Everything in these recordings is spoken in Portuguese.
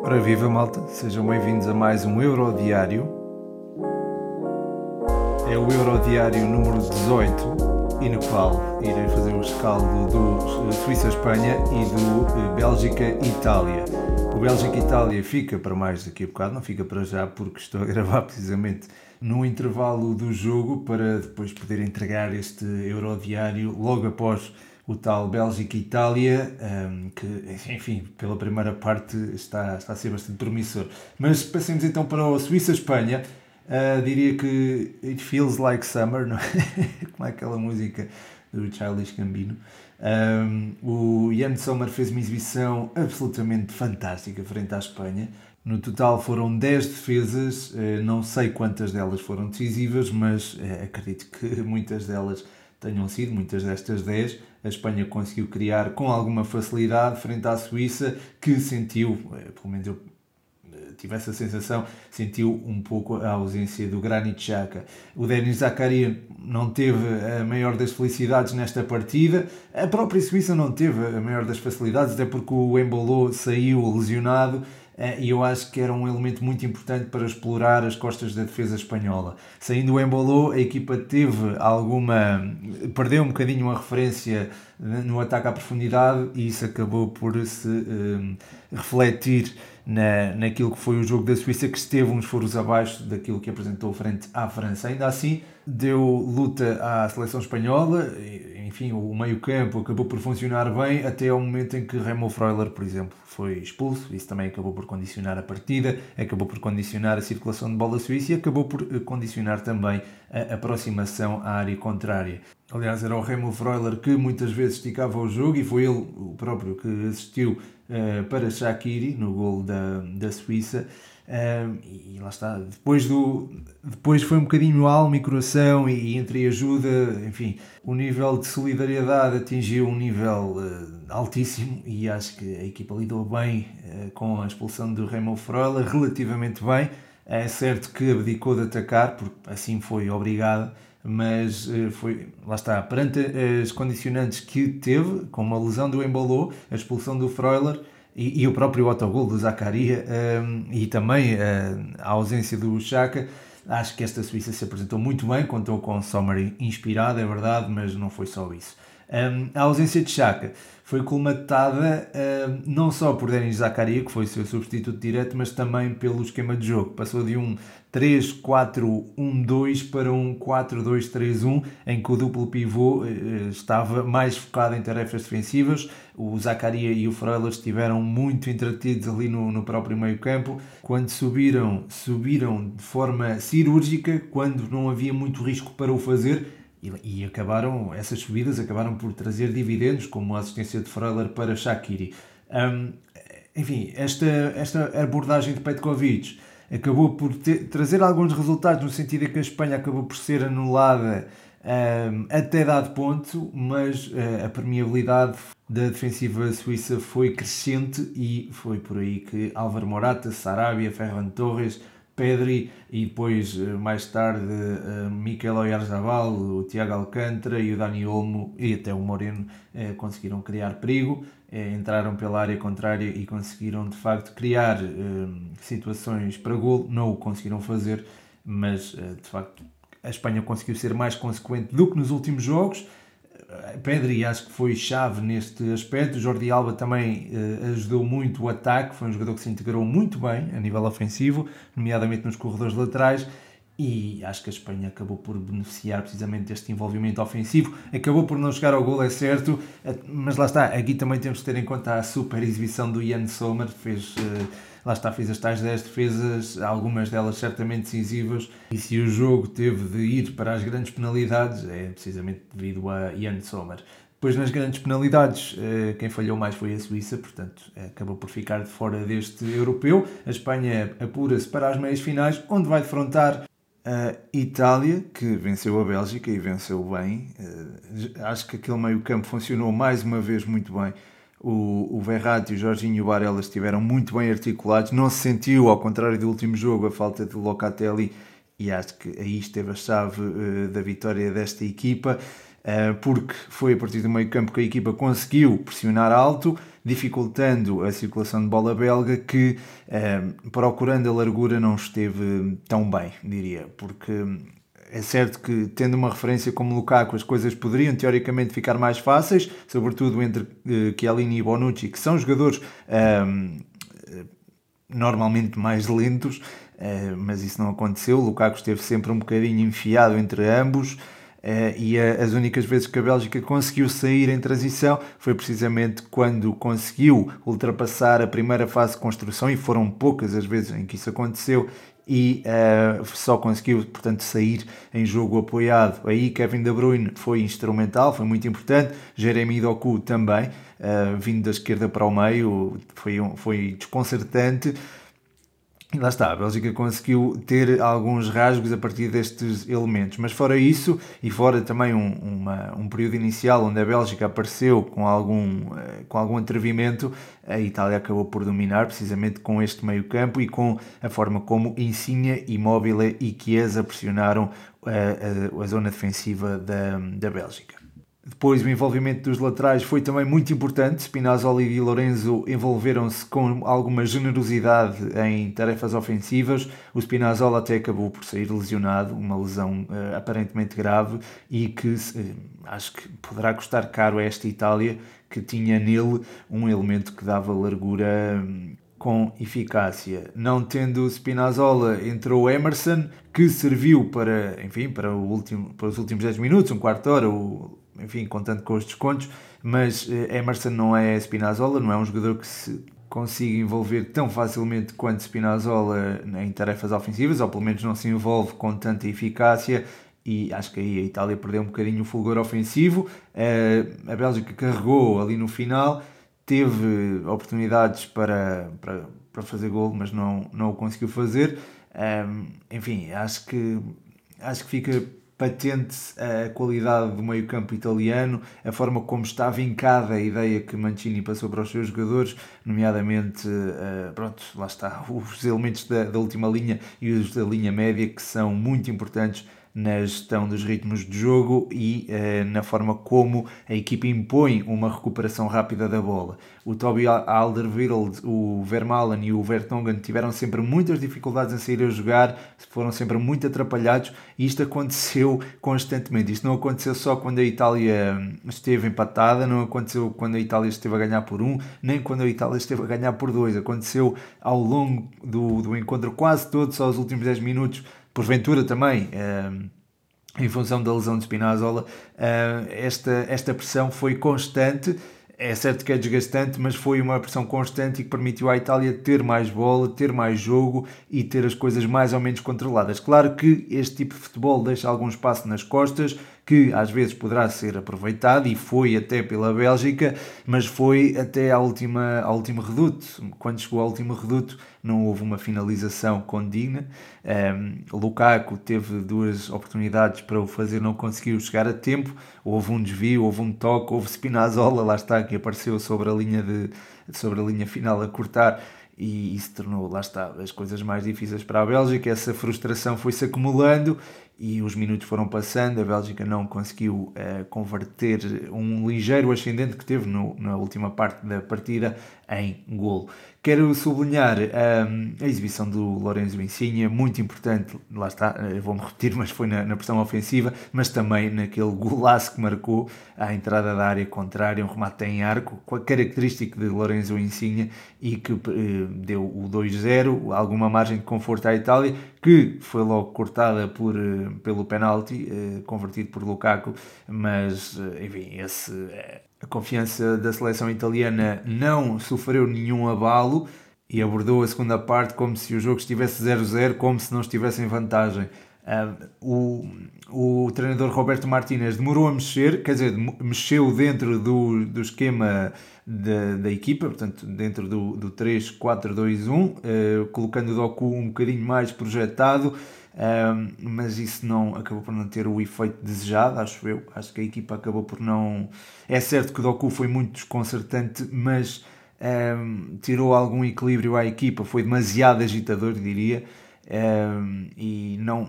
Ora viva malta, sejam bem-vindos a mais um Eurodiário. É o Eurodiário número 18 e no qual irei fazer o escaldo do Suíça-Espanha e do eh, Bélgica-Itália. O Bélgica-Itália fica para mais daqui a bocado, não fica para já porque estou a gravar precisamente no intervalo do jogo para depois poder entregar este Eurodiário logo após o tal Bélgica-Itália, um, que, enfim, pela primeira parte está, está a ser bastante promissor. Mas passemos então para o Suíça-Espanha. Uh, diria que It Feels Like Summer, não é? como é aquela música do Childish Gambino. Um, o Jan Sommer fez uma exibição absolutamente fantástica frente à Espanha. No total foram 10 defesas, uh, não sei quantas delas foram decisivas, mas uh, acredito que muitas delas tenham sido, muitas destas 10 a Espanha conseguiu criar com alguma facilidade frente à Suíça, que sentiu, eh, pelo menos eu eh, tive essa sensação, sentiu um pouco a ausência do Granit Xhaka. O Denis Zakaria não teve a maior das felicidades nesta partida, a própria Suíça não teve a maior das facilidades, até porque o Embolo saiu lesionado e eu acho que era um elemento muito importante para explorar as costas da defesa espanhola. Saindo o Embolo, a equipa teve alguma. perdeu um bocadinho a referência no ataque à profundidade e isso acabou por se um, eh, refletir na, naquilo que foi o jogo da Suíça, que esteve uns furos abaixo daquilo que apresentou frente à França. Ainda assim, deu luta à seleção espanhola, enfim, o meio-campo acabou por funcionar bem até ao momento em que Remo Freuler, por exemplo, foi expulso. Isso também acabou por condicionar a partida, acabou por condicionar a circulação de bola suíça e acabou por eh, condicionar também a aproximação à área contrária. Aliás, era o Remo Freuler que muitas vezes esticava o jogo e foi ele o próprio que assistiu uh, para Shaqiri no gol da, da Suíça. Uh, e lá está, depois, do, depois foi um bocadinho alma e coração e, entre ajuda, enfim, o nível de solidariedade atingiu um nível uh, altíssimo e acho que a equipa lidou bem com a expulsão do Remo Freuler, relativamente bem. É certo que abdicou de atacar, porque assim foi obrigada, mas foi, lá está, perante as condicionantes que teve, como a lesão do Embolou, a expulsão do Freuler, e, e o próprio autogol do Zacaria um, e também uh, a ausência do Chaka. Acho que esta Suíça se apresentou muito bem, contou com Sommer inspirado, é verdade, mas não foi só isso. Um, a ausência de Chaka foi colmatada um, não só por Denis Zakaria, que foi seu substituto direto, mas também pelo esquema de jogo. Passou de um 3-4-1-2 para um 4-2-3-1, em que o duplo pivô uh, estava mais focado em tarefas defensivas. O Zakaria e o Freuler estiveram muito entretidos ali no, no próprio meio campo. Quando subiram, subiram de forma cirúrgica, quando não havia muito risco para o fazer, e, acabaram, essas subidas acabaram por trazer dividendos, como a assistência de Freuler para Shakiri. Um, enfim, esta, esta abordagem de Petkovic acabou por ter, trazer alguns resultados, no sentido em que a Espanha acabou por ser anulada um, até dado ponto, mas uh, a permeabilidade da defensiva suíça foi crescente e foi por aí que Álvaro Morata, Sarabia, Ferran Torres Pedri e depois eh, mais tarde uh, Mikel Oyarzabal, o Tiago Alcântara e o Dani Olmo e até o Moreno uh, conseguiram criar perigo, entraram pela área contrária e conseguiram de facto criar situações para gol, não o conseguiram fazer, mas de facto a Espanha conseguiu ser mais consequente do que nos últimos jogos Pedri acho que foi chave neste aspecto. Jordi Alba também uh, ajudou muito o ataque, foi um jogador que se integrou muito bem a nível ofensivo, nomeadamente nos corredores laterais. E acho que a Espanha acabou por beneficiar precisamente deste envolvimento ofensivo. Acabou por não chegar ao gol, é certo, eh, mas lá está. Aqui também temos que ter em conta a super exibição do Ian Sommer, fez. Uh, lá está, fez as tais 10 defesas, algumas delas certamente decisivas, e se o jogo teve de ir para as grandes penalidades, é precisamente devido a Ian Sommer. Depois, nas grandes penalidades, eh, quem falhou mais foi a Suíça, portanto, acabou por ficar de fora deste europeu. A Espanha apura-se para as meias finais, onde vai defrontar a Itália, que venceu a Bélgica e venceu bem. Eh, acho que aquele meio-campo funcionou mais uma vez muito bem o, o Verratti, o Jorginho e o Barella estiveram muito bem articulados. Não se sentiu, ao contrário do último jogo, a falta de Locatelli e acho que aí esteve a chave uh, da vitória desta equipa. porque foi a partir do meio campo que a equipa conseguiu pressionar alto, dificultando a circulação de bola belga, que procurando a largura não esteve tão bem, diria, porque é certo que, tendo uma referência como Lukaku, as coisas poderiam teoricamente ficar mais fáceis, sobretudo entre uh, Chiellini e Bonucci, que são jogadores um, normalmente mais lentos, uh, mas isso não aconteceu. Lukaku esteve sempre um bocadinho enfiado entre ambos. Uh, e a, as únicas vezes que a Bélgica conseguiu sair em transição foi precisamente quando conseguiu ultrapassar a primeira fase de construção, e foram poucas as vezes em que isso aconteceu, e uh, só conseguiu, portanto, sair em jogo apoiado. Aí Kevin De Bruyne foi instrumental, foi muito importante. Jeremy Doku também, uh, vindo da esquerda para o meio, foi, foi desconcertante. E lá está, a Bélgica conseguiu ter alguns rasgos a partir destes elementos, mas fora isso, e fora também um, uma, um período inicial onde a Bélgica apareceu com algum, eh, com algum atrevimento, a Itália acabou por dominar precisamente com este meio campo e com a forma como Insigne, Immobile e Chiesa pressionaram a, a, a zona defensiva da, da Bélgica. Depois o envolvimento dos laterais foi também muito importante. Spinazzola e Di Lorenzo envolveram-se com alguma generosidade em tarefas ofensivas. O Spinazzola até acabou por sair lesionado, uma lesão uh, aparentemente grave e que uh, acho que poderá custar caro a esta Itália que tinha nele um elemento que dava largura um, com eficácia. Não tendo Spinazzola, entrou Emerson, que serviu para, enfim, para, último, para os últimos 10 minutos, um quarto de hora, o enfim, contando com os descontos, mas eh, Emerson não é Spinazzola, não é um jogador que se consiga envolver tão facilmente quanto Spinazzola em tarefas ofensivas, ou pelo menos não se envolve com tanta eficácia, e acho que aí a Itália perdeu um bocadinho o fulgor ofensivo. Eh, a Bélgica carregou ali no final, teve oportunidades para, para, para fazer gol, mas não, não o conseguiu fazer. Ehm, enfim, acho que, acho que fica patente a qualidade do meio-campo italiano, a forma como está vincada a ideia que Mancini passou para os seus jogadores, nomeadamente, uh, pronto, lá está, os elementos da, da última linha e os da linha média que são muito importantes na gestão dos ritmos de jogo e uh, na forma como a equipe impõe uma recuperação rápida da bola. O Toby Alderweireld, o Vermaelen e o Vertonghen tiveram sempre muitas dificuldades em sair a jogar, foram sempre muito atrapalhados e isto aconteceu constantemente. Isto não aconteceu só quando a Itália esteve empatada, não aconteceu quando a Itália esteve a ganhar por um, nem quando a Itália esteve a ganhar por dois. Aconteceu ao longo do, do encontro quase todo, só os últimos 10 minutos porventura também, uh, em função da lesão de Spinazzola, uh, esta, esta pressão foi constante. É certo que é desgastante, mas foi uma pressão constante e que permitiu à Itália ter mais bola, ter mais jogo e ter as coisas mais ou menos controladas. Claro que este tipo de futebol deixa algum espaço nas costas, que às vezes poderá ser aproveitado e foi até pela Bélgica, mas foi até à última, ao último reduto. Quando chegou ao último reduto, não houve uma finalização condigna. Um, Lukaku teve duas oportunidades para o fazer, não conseguiu chegar a tempo. Houve um desvio, houve um toque, houve Spinazzola, lá está, que apareceu sobre a linha, de, sobre a linha final a cortar e isso tornou, lá está, as coisas mais difíceis para a Bélgica. Essa frustração foi-se acumulando e os minutos foram passando. A Bélgica não conseguiu uh, converter um ligeiro ascendente que teve no, na última parte da partida em golo. Quero sublinhar um, a exibição do Lorenzo Insigne, muito importante, lá está, vou-me repetir, mas foi na, na pressão ofensiva, mas também naquele golaço que marcou à entrada da área contrária, um remate em arco, característico de Lorenzo Insigne e que eh, deu o 2-0, alguma margem de conforto à Itália, que foi logo cortada por, eh, pelo penalti, eh, convertido por Lukaku, mas, eh, enfim, esse eh, a confiança da seleção italiana não sofreu nenhum abalo e abordou a segunda parte como se o jogo estivesse 0-0, como se não estivesse em vantagem. Uh, o, o treinador Roberto Martinez demorou a mexer, quer dizer, mexeu dentro do, do esquema da, da equipa, portanto, dentro do, do 3-4-2-1, uh, colocando o Doku um bocadinho mais projetado um, mas isso não acabou por não ter o efeito desejado, acho eu. Acho que a equipa acabou por não. É certo que o Doku foi muito desconcertante, mas um, tirou algum equilíbrio à equipa, foi demasiado agitador, diria. um, e não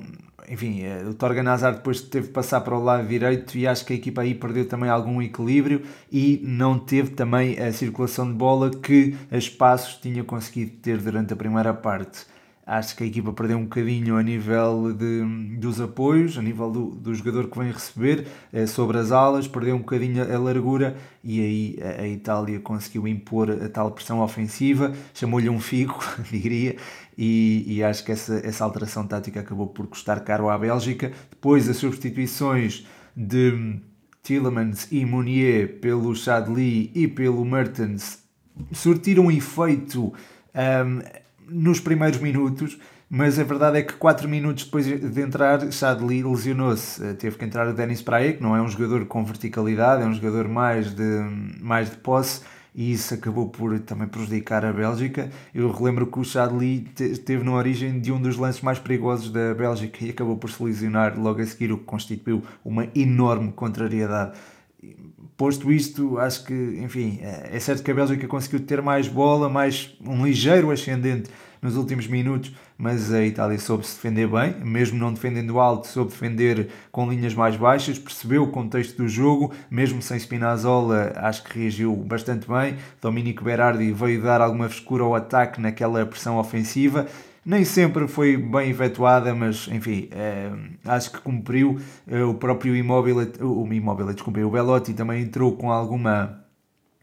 enfim, eh, o Torgan Hazard depois teve que passar para o lado direito e acho que a equipa aí perdeu também algum equilíbrio e não teve também a circulação de bola que a espaços tinha conseguido ter durante a primeira parte. Acho que a equipa perdeu um bocadinho a nível de, dos apoios, a nível do, do jogador que vem receber, eh, sobre as alas, perdeu um bocadinho a largura e aí a, Itália conseguiu impor a tal pressão ofensiva, chamou-lhe um figo, diria, e, e, acho que essa, essa alteração tática acabou por custar caro à Bélgica. Depois as substituições de Tillemans e Mounier pelo Chadli e pelo Mertens surtiram um efeito. Um, nos primeiros minutos, mas a verdade é que 4 minutos depois de entrar, Chadli lesionou-se. Eh, teve que entrar o Denis Praia, que não é um jogador com verticalidade, é um jogador mais de, mais de posse, e isso acabou por também prejudicar a Bélgica. Eu relembro que o Chadli teve na origem de um dos lances mais perigosos da Bélgica e acabou por se lesionar logo a seguir, o que constituiu uma enorme contrariedade posto isto, acho que, enfim, é, é certo que a Bélgica conseguiu ter mais bola, mais um ligeiro ascendente nos últimos minutos, mas a Itália soube se defender bem, mesmo não defendendo alto, soube defender com linhas mais baixas, percebeu o contexto do jogo, mesmo sem Spinazzola, acho que reagiu bastante bem. Dominico Berardi veio dar alguma frescura ao ataque naquela pressão ofensiva nem sempre foi bem efetuada, mas enfim, é, acho que cumpriu. É, o próprio Imóvel, o Imóvel, desculpe, o Belotti também entrou com alguma,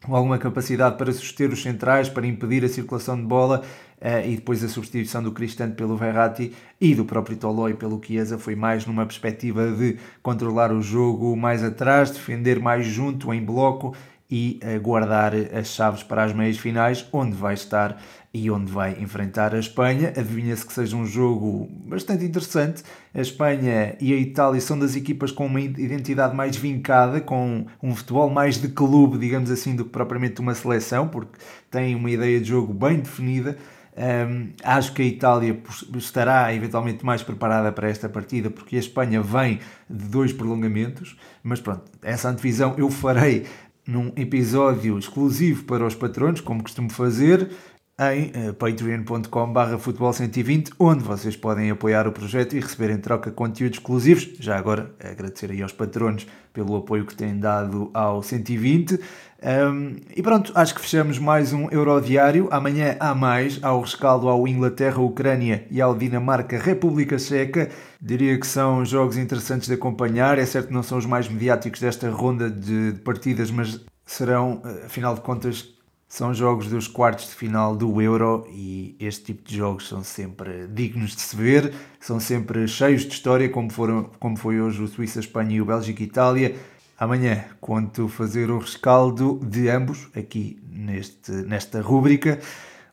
com alguma capacidade para suster os centrais, para impedir a circulação de bola. É, e depois a substituição do Cristante pelo Verratti e do próprio Toloi pelo Chiesa foi mais numa perspectiva de controlar o jogo mais atrás, defender mais junto, em bloco e guardar as chaves para as meias finais, onde vai estar e onde vai enfrentar a Espanha. Adivinha-se que seja um jogo bastante interessante. A Espanha e a Itália são das equipas com uma identidade mais vincada, com um futebol mais de clube, digamos assim, do que propriamente uma seleção, porque têm uma ideia de jogo bem definida. Um, acho que a Itália estará eventualmente mais preparada para esta partida porque a Espanha vem de dois prolongamentos, mas pronto, essa antevisão eu farei num episódio exclusivo para os patronos, como costumo fazer, em uh, patreon.com.br futebol120, onde vocês podem apoiar o projeto e receber em troca conteúdos exclusivos. Já agora, agradecer aí aos patronos pelo apoio que têm dado ao 120. Um, e pronto, acho que fechamos mais um Eurodiário. Amanhã há mais, ao rescaldo ao Inglaterra, Ucrânia e ao Dinamarca, República Checa. Diria que são jogos interessantes de acompanhar. É certo que não são os mais mediáticos desta ronda de partidas, mas serão, eh, afinal de contas, são jogos dos quartos de final do Euro e este tipo de jogos são sempre dignos de se ver, são sempre cheios de história, como, foram, como foi hoje o Suíça-Espanha e o Bélgica-Itália. Amanhã conto fazer o rescaldo de ambos aqui neste, nesta rúbrica.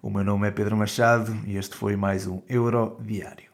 O meu nome é Pedro Machado e este foi mais um Euro Diário.